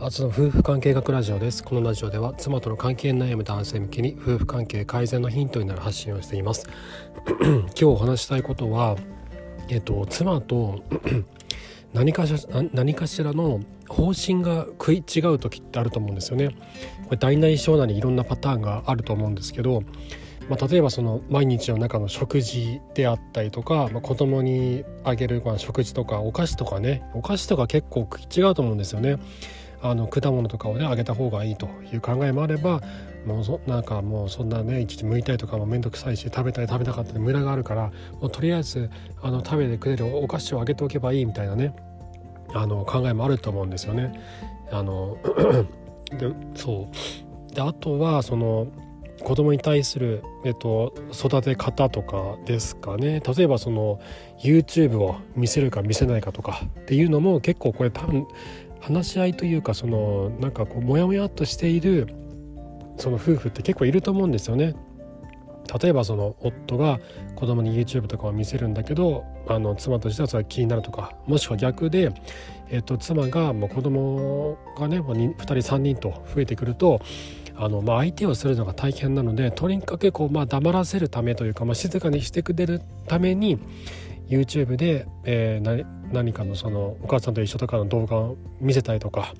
初の夫婦関係学ラジオです。このラジオでは妻との関係悩む男性向けに夫婦関係改善のヒントになる発信をしています。今日お話したいことはえっと妻と 何かしら何かしらの方針が食い違う時ってあると思うんですよね。これ大なり小なりいろんなパターンがあると思うんですけどまあ、例えばその毎日の中の食事であったりとか、まあ、子供にあげるまあ食事とかお菓子とかねお菓子とか結構食い違うと思うんですよね。あの果物とかをねあげた方がいいという考えもあればもうそなんかもうそんなね一日剥いたりとかも面倒くさいし食べたり食べたかったり無駄があるからもうとりあえずあの食べてくれるお菓子をあげておけばいいみたいなねあの考えもあると思うんですよね。あの でそうであとはその子供に対する、えっと、育て方とかですかね例えばその YouTube を見せるか見せないかとかっていうのも結構これ多分話し合いというかそのなんかこうモヤモヤっとしているその夫婦って結構いると思うんですよね。例えばその夫が子供に YouTube とかを見せるんだけどあの妻としてはそれ気になるとかもしくは逆で、えっと、妻がもう子供がね2人3人と増えてくるとあの、まあ、相手をするのが大変なのでとにかくこう、まあ、黙らせるためというか、まあ、静かにしてくれるために YouTube で、えー、何かのそのお母さんと一緒とかの動画を見せたりとか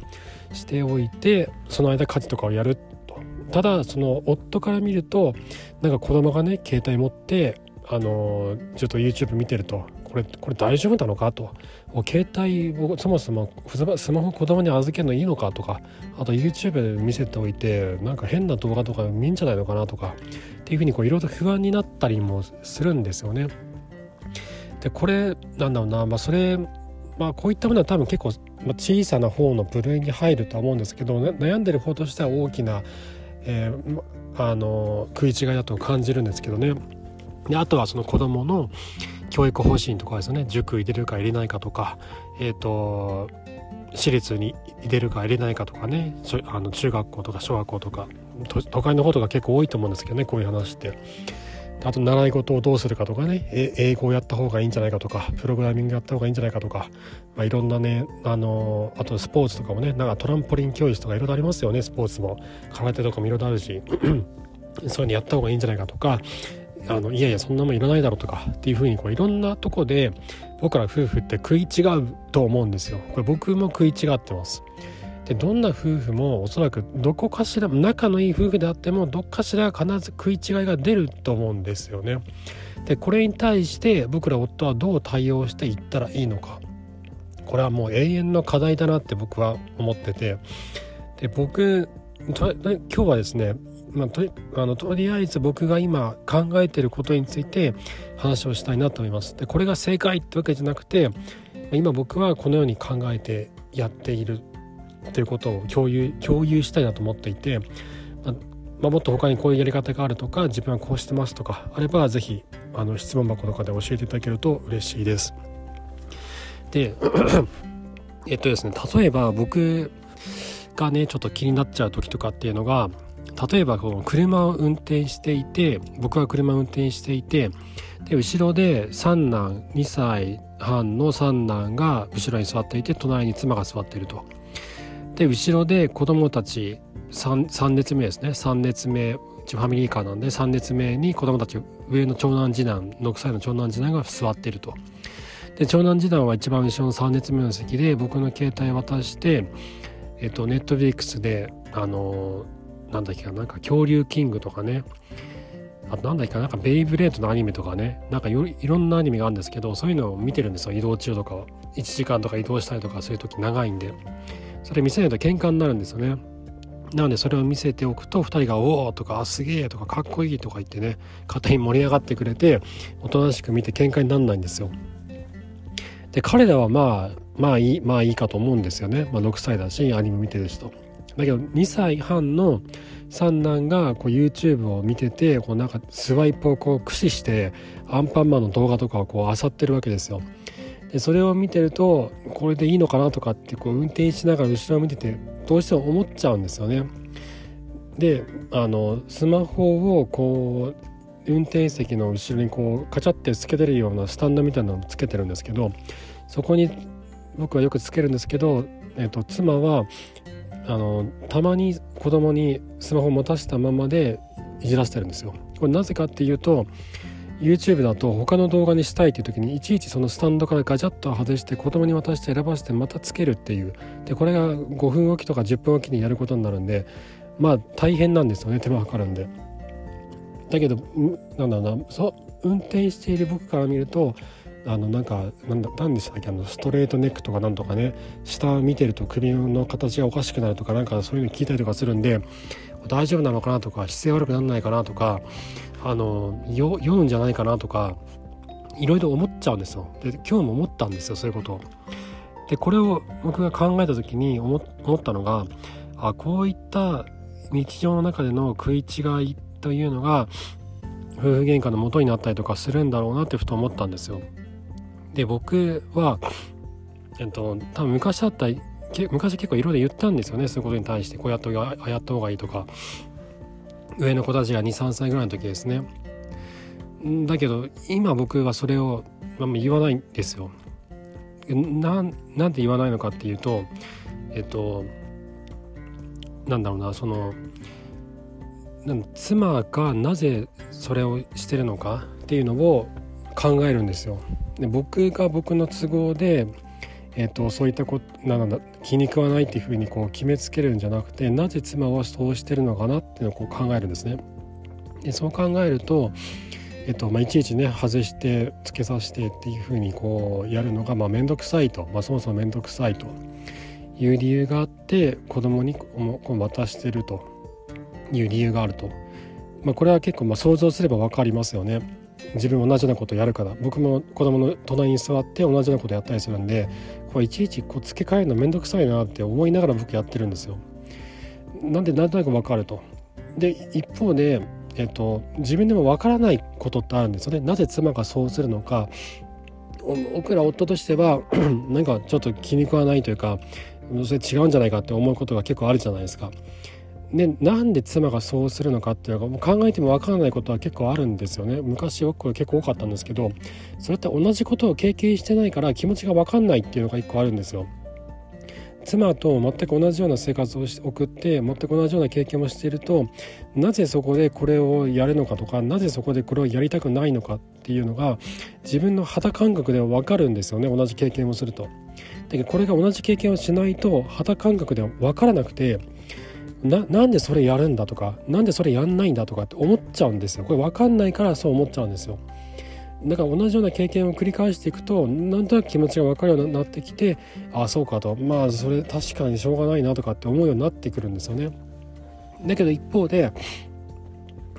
しておいてその間家事とかをやるとただその夫から見るとなんか子供がね携帯持ってあのちょっと YouTube 見てるとこれこれ大丈夫なのかと携帯をそもそもスマホ子供に預けるのいいのかとかあと YouTube で見せておいてなんか変な動画とか見んじゃないのかなとかっていうふうにいろいろと不安になったりもするんですよね。でこれなんだろうな、まあ、それまあこういったものは多分結構小さな方の部類に入るとは思うんですけど悩んでる方としては大きな、えー、あの食い違いだと感じるんですけどね。であとはその子どもの教育方針とかですね塾入れるか入れないかとかえっ、ー、と私立に入れるか入れないかとかねあの中学校とか小学校とか都会の方とか結構多いと思うんですけどねこういう話って。あと習い事をどうするかとかね英語をやった方がいいんじゃないかとかプログラミングやった方がいいんじゃないかとか、まあ、いろんなねあのあとスポーツとかもねなんかトランポリン教室とかいろいろありますよねスポーツも空手とかもいろいろあるし そういうのやった方がいいんじゃないかとかあのいやいやそんなもんいらないだろうとかっていうふうにこういろんなとこで僕ら夫婦って食い違うと思うんですよ。これ僕も食い違ってます。でどんな夫婦もおそらくどこかしら仲のいい夫婦であってもどっかしら必ず食い違いが出ると思うんですよね。でこれに対して僕ら夫はどう対応していったらいいのかこれはもう永遠の課題だなって僕は思っててで僕今日はですねまあ、とあのとりあえず僕が今考えてることについて話をしたいなと思います。でこれが正解ってわけじゃなくて今僕はこのように考えてやっているということを共有共有したいなと思っていて、まあ、もっと他にこういうやり方があるとか自分はこうしてますとかあれば是非あの質問箱とかで教えていただけると嬉しいです。でえっとですね例えば僕がねちょっと気になっちゃう時とかっていうのが例えばこの車を運転していて僕は車を運転していてで後ろで三男2歳半の三男が後ろに座っていて隣に妻が座っていると。で後ろで子供たち 3, 3列目ですね。3列目うちファミリーカーなんで3列目に子供たち上の長男次男6歳の長男次男が座ってると。で長男次男は一番後ろの3列目の席で僕の携帯渡してえっとネットフリックスであのなんだっけかなんか恐竜キングとかね。あとなんだっけかなんかベイブレードのアニメとかね。なんかいろんなアニメがあるんですけどそういうのを見てるんですよ移動中とか1時間とか移動したりとかそういう時長いんで。それ見せないと喧嘩になるんですよねなのでそれを見せておくと2人が「おお!」とか「すげえ!」とか「かっこいい!」とか言ってね勝手に盛り上がってくれておとなしく見て喧嘩になんないんですよで彼らはまあまあいいまあいいかと思うんですよね、まあ、6歳だしアニメ見てる人だけど2歳半の三男がこう YouTube を見ててこうなんかスワイプをこう駆使してアンパンマンの動画とかをこう漁ってるわけですよ。でそれを見てるとこれでいいのかなとかってこう運転しながら後ろを見ててどうしても思っちゃうんですよね。であのスマホをこう運転席の後ろにこうカチャってつけてるようなスタンドみたいなのをつけてるんですけどそこに僕はよくつけるんですけど、えーと妻はあのたまに子供にスマホを持たせたままでいじらせてるんですよ。これなぜかっていうと YouTube だと他の動画にしたいっていう時にいちいちそのスタンドからガチャッと外して子供に渡して選ばせてまたつけるっていうでこれが5分おきとか10分おきにやることになるんでまあ大変なんですよね手間かかるんで。だけどなんだろうなそ運転している僕から見るとあのなんかなんだ何でしたっけあのストレートネックとかなんとかね下見てると首の形がおかしくなるとかなんかそういうの聞いたりとかするんで大丈夫なのかなとか姿勢悪くならないかなとかあの酔うんじゃないかなとかいろいろ思っちゃうんですよ。で今日も思ったんですよそういうことでこれを僕が考えた時に思ったのがあこういった日常の中での食い違いというのが夫婦喧嘩の元になったりとかするんだろうなってふと思ったんですよ。で僕はえっと多分昔だったら昔結構いろいろ言ったんですよねそういうことに対してこうやった方があやった方がいいとか。上の子たちが23歳ぐらいの時ですね。だけど今僕はそれを、まあ、言わないんですよ。なんなんで言わないのかっていうとえっとなんだろうなその妻がなぜそれをしてるのかっていうのを考えるんですよ。で僕が僕の都合でえーと、そういったことなんだ気に食わないっていうふうにこう決めつけるんじゃなくてなぜ妻はそうしてるのかなっていうのをこう考えるんですね。でそう考えると、えっとまあ、いちいちね外してつけさせてっていうふうにこうやるのが面倒くさいと、まあ、そもそも面倒くさいという理由があって子供にこう渡してるという理由があると、まあ、これは結構まあ想像すれば分かりますよね。自分同じようなことやるから僕も子供の隣に座って同じようなことやったりするんでこれいちいちこう付け替えるの面倒くさいなって思いながら僕やってるんですよ。なんでなんとなく分かると。で一方で、えっと、自分でも分からないことってあるんですよね。なぜ妻がそうするのか僕ら夫としては なんかちょっと気に食わないというかそれ違うんじゃないかって思うことが結構あるじゃないですか。ね、なんで妻がそうするのかっていうのが考えても分からないことは結構あるんですよね。昔はこれ結構多かったんですけどそれって同じことを経験してないから気持ちが分かんないっていうのが一個あるんですよ。妻と全く同じような生活を送って全く同じような経験をしているとなぜそこでこれをやるのかとかなぜそこでこれをやりたくないのかっていうのが自分の肌感覚では分かるんですよね。同じ経験をすると。でこれが同じ経験をしないと肌感覚では分からなくてななんでそれやるんだとかなんでそれやんないんだとかって思っちゃうんですよ。これ分かんないからそう思っちゃうんですよ。だから同じような経験を繰り返していくとなんとなく気持ちが分かるようになってきてああそうかと。まあそれ確かにしょうがないなとかって思うようになってくるんですよね。だけど一方で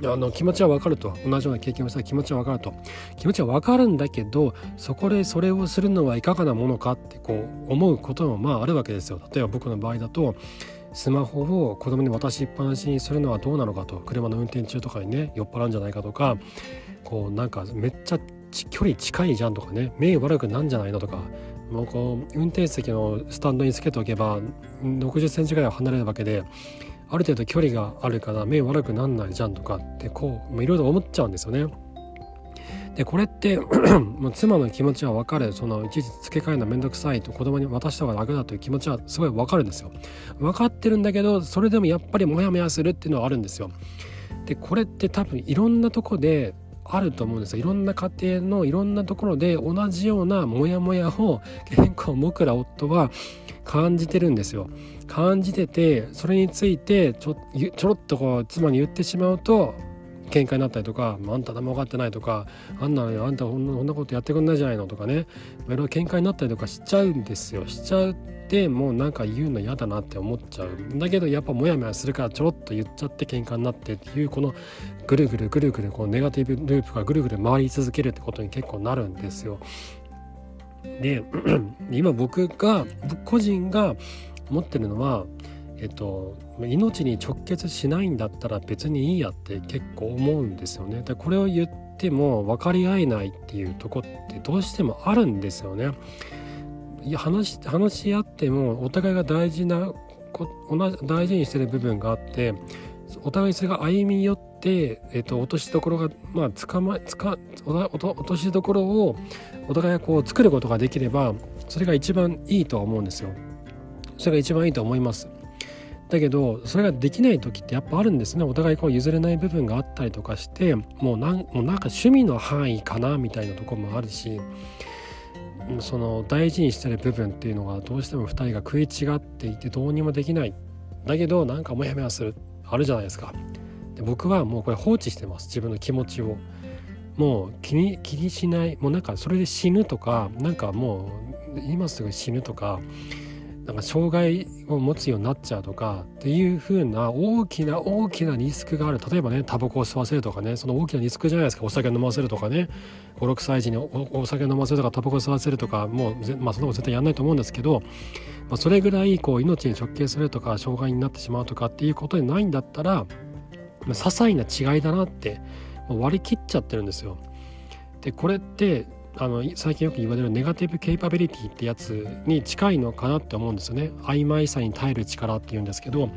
あの気持ちは分かると。同じような経験をしたら気持ちは分かると。気持ちは分かるんだけどそこでそれをするのはいかがなものかってこう思うこともまああるわけですよ。例えば僕の場合だとスマホを子供に渡しっぱなしにするのはどうなのかと車の運転中とかにね酔っ払うんじゃないかとかこうなんかめっちゃ距離近いじゃんとかね目悪くなんじゃないのとかもうこう運転席のスタンドにつけておけば60センチぐらいは離れるわけである程度距離があるから目悪くなんないじゃんとかってこういろいろ思っちゃうんですよね。でこれって もう妻の気持ちは分かる。そのいちいち付け替えるの面倒くさいと子供に渡した方が楽だという気持ちはすごい分かるんですよ。分かってるんだけどそれでもやっぱりモヤモヤするっていうのはあるんですよ。でこれって多分いろんなとこであると思うんですよ。いろんな家庭のいろんなところで同じようなモヤモヤを結構僕ら夫は感じてるんですよ。感じててそれについてちょちょろっとこう妻に言ってしまうと喧嘩になったりとか、あんた何も分かってないとかあんなのあんたこんなことやってくんないじゃないのとかねいろいろ喧嘩になったりとかしちゃうんですよしちゃうってもうなんか言うの嫌だなって思っちゃうんだけどやっぱモヤモヤするからちょろっと言っちゃって喧嘩になってっていうこのぐるぐるぐるぐるこうネガティブループがぐるぐる回り続けるってことに結構なるんですよ。で 今僕が個人が持ってるのはえっと、命に直結しないんだったら別にいいやって結構思うんですよね。でこれを言っても分かり合えないっていうとこってどうしてもあるんですよね。いや話話し合ってもお互いが大事な同じ大事にしてる部分があってお互いそれが歩み寄って、えっと、落としどころがまあつかまつか落としどころをお互いがこう作ることができればそれが一番いいとは思うんですよ。それが一番いいと思います。だけどそれができない時ってやっぱあるんですね。お互いこう譲れない部分があったりとかしてもうなんもうなんか趣味の範囲かなみたいなとこもあるしその大事にしてる部分っていうのがどうしても2人が食い違っていてどうにもできない。だけどなんかモヤモヤするあるじゃないですか。で僕はもうこれ放置してます。自分の気持ちを。もう気に気にしない。もうなんかそれで死ぬとかなんかもう今すぐ死ぬとかなんか障害を持つようになっちゃうとかっていう風な大きな大きなリスクがある。例えばねタバコを吸わせるとかねその大きなリスクじゃないですか。お酒飲ませるとかね。56歳児にお酒飲ませるとかタバコ吸わせるとかもうまあそんなこと絶対やんないと思うんですけど、まあ、それぐらいこう命に直結するとか障害になってしまうとかっていうことでないんだったら、まあ、些細な違いだなって割り切っちゃってるんですよ。でこれってあの最近よく言われるネガティブケイパビリティってやつに近いのかなって思うんですよね。曖昧さに耐える力っていうんですけど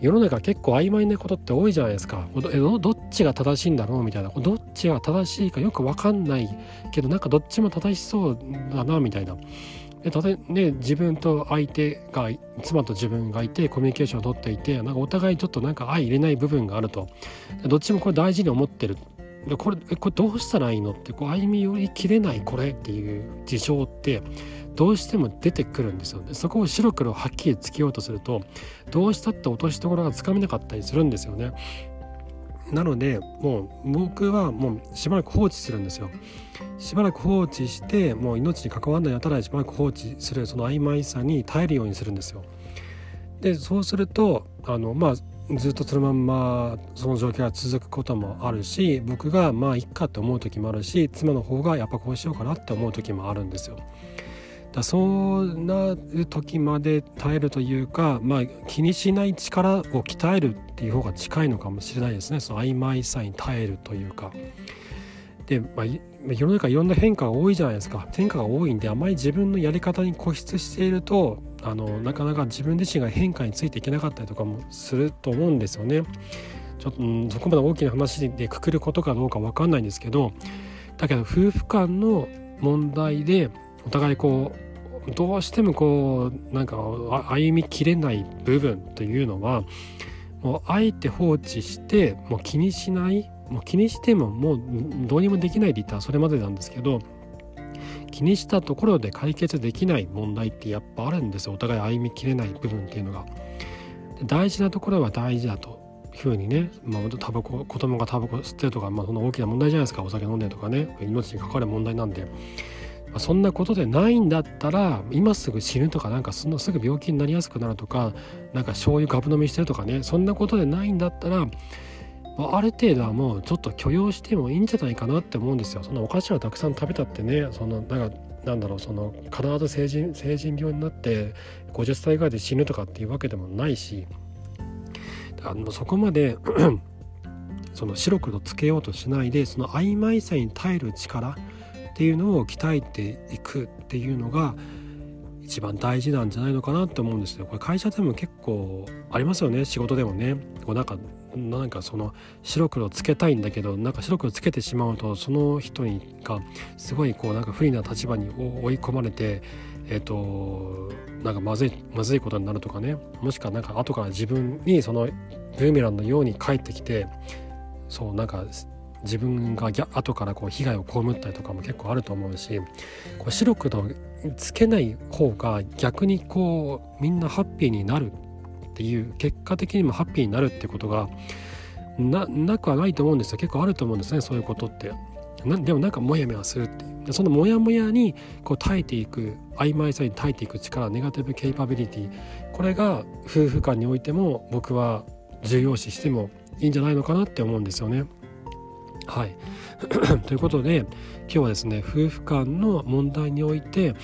世の中結構曖昧なことって多いじゃないですか。どどっちが正しいんだろうみたいな。どっちが正しいかよく分かんないけどなんかどっちも正しそうだなみたいな。でたとね、自分と相手が妻と自分がいてコミュニケーションをとっていてなんかお互いちょっとなんか相入れない部分があると。どっちもこれ大事に思ってる。でこれこれどうしたらいいのってこう歩み寄りきれないこれっていう事象ってどうしても出てくるんですよね。そこを白黒はっきりつけようとするとどうしたって落としどころがつかめなかったりするんですよね。なのでもう僕はもうしばらく放置するんですよ。しばらく放置してもう命に関わらないやたらしばらく放置するその曖昧さに耐えるようにするんですよ。でそうするとあのまあずっとそのまんまその状況が続くこともあるし僕がまあいっかって思う時もあるし妻の方がやっぱこうしようかなって思う時もあるんですよ。だそんなる時まで耐えるというか、まあ、気にしない力を鍛えるっていう方が近いのかもしれないですねその曖昧さに耐えるというか。で、まあ、世の中いろんな変化が多いじゃないですか変化が多いんであまり自分のやり方に固執しているとあのなかなか自分自身が変化についていけなかったりとかもすると思うんですよね。ちょっと、うん、そこまで大きな話でくくることかどうか分かんないんですけどだけど夫婦間の問題でお互いこうどうしてもこうなんか歩みきれない部分というのはもうあえて放置してもう気にしないもう気にしてももうどうにもできないって言ったそれまでなんですけど気にしたところで解決できない問題ってやっぱあるんですよ。お互い歩みきれない部分っていうのが。大事なところは大事だというふうにね、まあ、タバコ子供がタバコ吸ってるとか、まあ、そんな大きな問題じゃないですか。お酒飲んでとかね。命に関わる問題なんで、まあ、そんなことでないんだったら今すぐ死ぬとかなんかそんなすぐ病気になりやすくなるとかなんか醤油ガブ飲みしてるとかね。そんなことでないんだったらある程度はもうちょっと許容してもいいんじゃないかなって思うんですよ。そのお菓子をたくさん食べたってねそのなんかなんだろうその必ず成人成人病になって50歳ぐらいで死ぬとかっていうわけでもないしあのそこまで その白黒つけようとしないでその曖昧さに耐える力っていうのを鍛えていくっていうのが一番大事なんじゃないのかなって思うんですよ。これ会社でも結構ありますよね仕事でもね。こうなんかなんかその白黒つけたいんだけどなんか白黒つけてしまうとその人にがすごいこうなんか不利な立場に追い込まれてえっ、となんかまずいまずいことになるとかね。もしくはなんか後から自分にそのブーメランのように返ってきてそうなんか自分が後からこう被害を被ったりとかも結構あると思うしこう白黒つけない方が逆にこうみんなハッピーになる。っていう結果的にもハッピーになるってことがななくはないと思うんですよ。結構あると思うんですねそういうことって。なでもなんかモヤモヤするっていう。そのモヤモヤにこう耐えていく曖昧さに耐えていく力ネガティブケイパビリティ。これが夫婦間においても僕は重要視してもいいんじゃないのかなって思うんですよね。はい ということで今日はですね夫婦間の問題において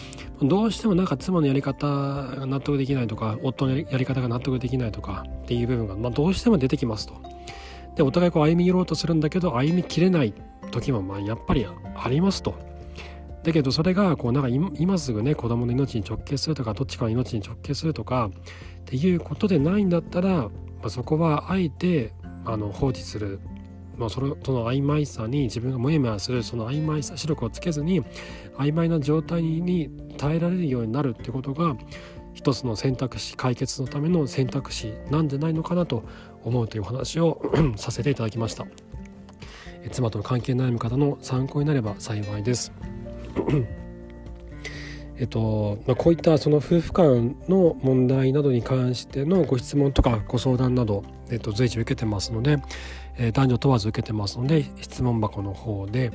どうしてもなんか妻のやり方が納得できないとか夫のやり方が納得できないとかっていう部分が、まあ、どうしても出てきますと。でお互いこう歩み寄ろうとするんだけど歩みきれない時もまあやっぱりありますと。だけどそれがこうなんか今すぐね子供の命に直結するとかどっちかの命に直結するとかっていうことでないんだったら、まあ、そこはあえてあの放置するまあ、そのその曖昧さに自分がモヤモヤするその曖昧さ視力をつけずに曖昧な状態に耐えられるようになるってことが一つの選択肢解決のための選択肢なんじゃないのかなと思うという話を させていただきました。妻との関係悩む方の参考になれば幸いです。えっとまあ、こういったその夫婦間の問題などに関してのご質問とかご相談など、えっと、随時受けてますので、えー、男女問わず受けてますので質問箱の方で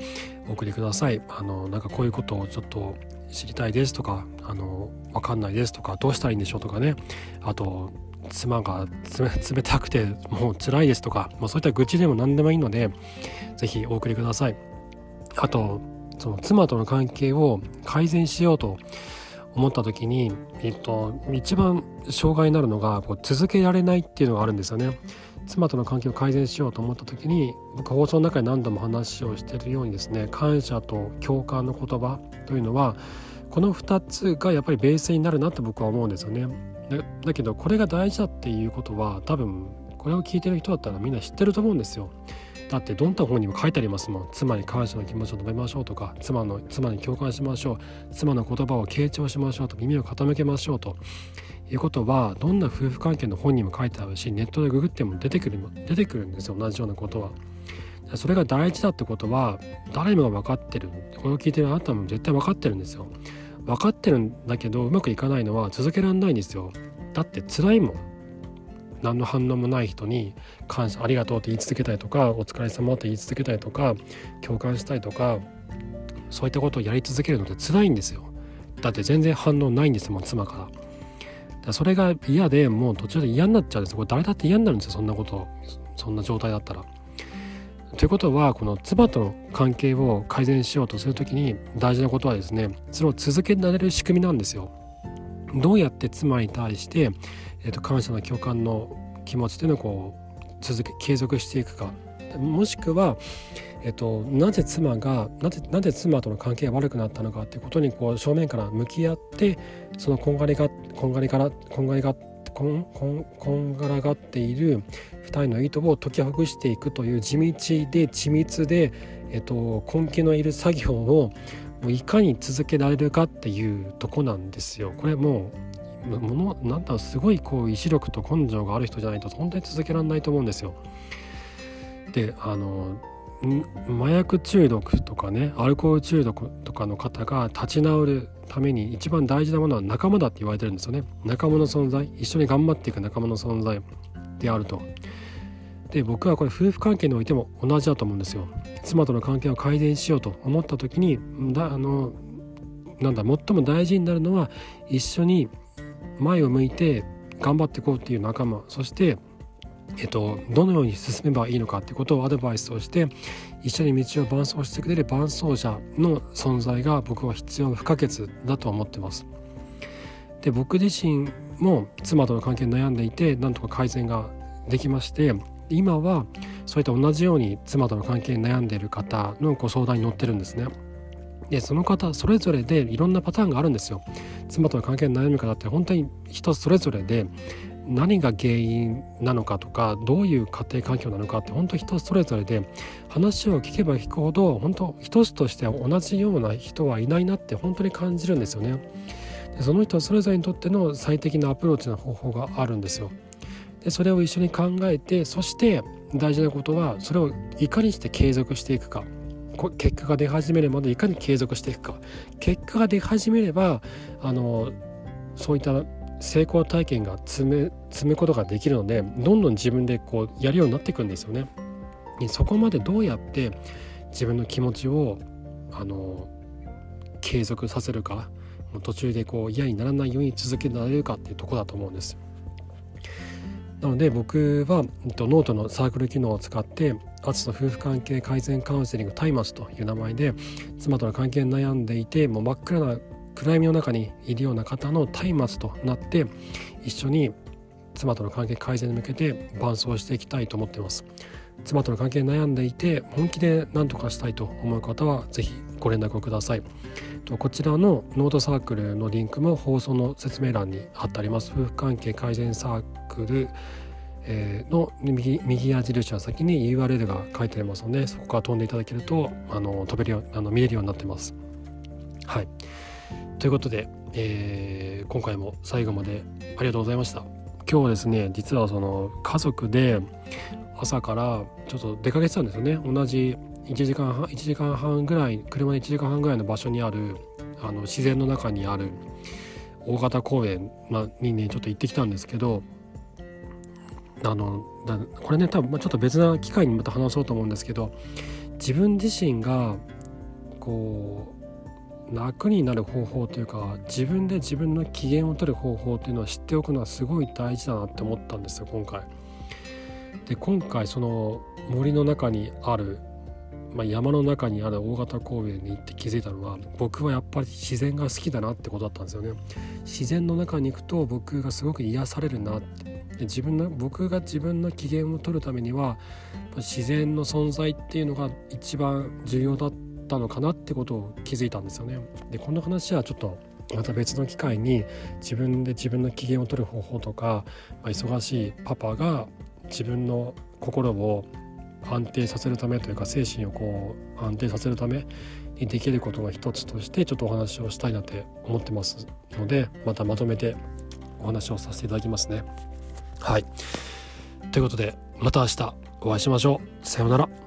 お送りください。あのなんかこういうことをちょっと知りたいですとかあの分かんないですとかどうしたらいいんでしょうとかねあと妻が 冷たくてもう辛いですとか、まあ、そういった愚痴でも何でもいいので是非お送りください。あとその妻との関係を改善しようと思った時に、えっと、一番障害になるのがこう続けられないっていうのがあるんですよね。妻との関係を改善しようと思った時に僕放送の中で何度も話をしているようにですね感謝と共感の言葉というのはこの2つがやっぱりベースになるなって僕は思うんですよね。だけどこれが大事だっていうことは多分これを聞いてる人だったらみんな知ってると思うんですよ。だってどんな本にも書いてありますもん妻に感謝の気持ちを述べましょうとか妻の妻に共感しましょう妻の言葉を傾聴しましょうと耳を傾けましょうということはどんな夫婦関係の本にも書いてあるしネットでググっても出てくる出てくるんですよ同じようなことは。それが大事だってことは誰もが分かってるこれを聞いてるあなたも絶対分かってるんですよ。分かってるんだけどうまくいかないのは続けられないんですよ。だって辛いもん。何の反応もない人に感謝ありがとうって言い続けたりとかお疲れ様って言い続けたりとか共感したりとかそういったことをやり続けるのって辛いんですよ。だって全然反応ないんですもん妻から。それが嫌でもう途中で嫌になっちゃうんですこれ誰だって嫌になるんですよそんなことそんな状態だったら。ということはこの妻との関係を改善しようとする時に大事なことはですねそれを続けられる仕組みなんですよ。どうやって妻に対して、えーと、感謝の共感の気持ちというのをこう続け継続していくかもしくは、えっと、なぜ妻がなぜなぜ妻との関係が悪くなったのかっていうことにこう正面から向き合ってそのこんがりがこんがりからこんがりがこんこんこんがらがっている二人の糸を解きほぐしていくという地道で緻密で、えっと、根気のいる作業をいかに続けられるかっていうとこなんですよ。これもうものなんだすごいこう意志力と根性がある人じゃないと本当に続けられないと思うんですよ。であの麻薬中毒とかねアルコール中毒とかの方が立ち直るために一番大事なものは仲間だって言われてるんですよね。仲間の存在一緒に頑張っていく仲間の存在であると。で僕はこれ夫婦関係においても同じだと思うんですよ。妻との関係を改善しようと思った時にだあのなんだ最も大事になるのは一緒に前を向いて頑張っていこうっていう仲間そしてえっと、どのように進めばいいのかってことをアドバイスをして一緒に道を伴走してくれる伴走者の存在が僕は必要不可欠だと思ってます。で僕自身も妻との関係に悩んでいてなんとか改善ができまして今はそういった同じように妻との関係に悩んでいる方のご相談に乗ってるんですね。でその方それぞれでいろんなパターンがあるんですよ。妻との関係に悩む方って本当に人それぞれで何が原因なのかとかどういう家庭環境なのかって本当人それぞれで話を聞けば聞くほど本当一つとしては同じような人はいないなって本当に感じるんですよね。でその人それぞれにとっての最適なアプローチの方法があるんですよ。でそれを一緒に考えてそして大事なことはそれをいかにして継続していくか結果が出始めるまでいかに継続していくか結果が出始めればあのそういった成功体験が積め積むことができるのでどんどん自分でこうやるようになっていくんですよね。そこまでどうやって自分の気持ちをあの継続させるか途中でこう嫌にならないように続けられるかっていうとこだと思うんです。なので僕は、えっと、ノートのサークル機能を使ってアツの夫婦関係改善カウンセリングタイマツという名前で妻との関係に悩んでいてもう真っ暗な暗闇の中にいるような方の松明となって一緒に妻との関係改善に向けて伴走していきたいと思っています。妻との関係に悩んでいて本気で何とかしたいと思う方は是非ご連絡をください。こちらのノートサークルのリンクも放送の説明欄に貼ってあります。夫婦関係改善サークルの右右矢印の先に URL が書いてありますのでそこから飛んでいただけるとあの飛べるよあの見れるようになってます。はい。ということでえー、今回も最後までありがとうございました。今日はですね実はその家族で朝からちょっと出かけてたんですよね。同じ1時間半1時間半ぐらい車で1時間半ぐらいの場所にあるあの自然の中にある大型公園、まあにねちょっと行ってきたんですけどあのこれね多分ちょっと別な機会にまた話そうと思うんですけど自分自身がこう楽になる方法というか自分で自分の機嫌を取る方法っていうのは知っておくのはすごい大事だなって思ったんですよ今回。で今回その森の中にあるまあ、山の中にある大型公園に行って気づいたのは僕はやっぱり自然が好きだなってことだったんですよね。自然の中に行くと僕がすごく癒されるなって。自分の僕が自分の機嫌を取るためには自然の存在っていうのが一番重要だったのかなってことを気づいたんですよね。でこの話はちょっとまた別の機会に自分で自分の機嫌を取る方法とか、まあ、忙しいパパが自分の心を安定させるためというか精神をこう安定させるためにできることの一つとしてちょっとお話をしたいなって思ってますのでまたまとめてお話をさせていただきますね。はいということでまた明日お会いしましょう。さようなら。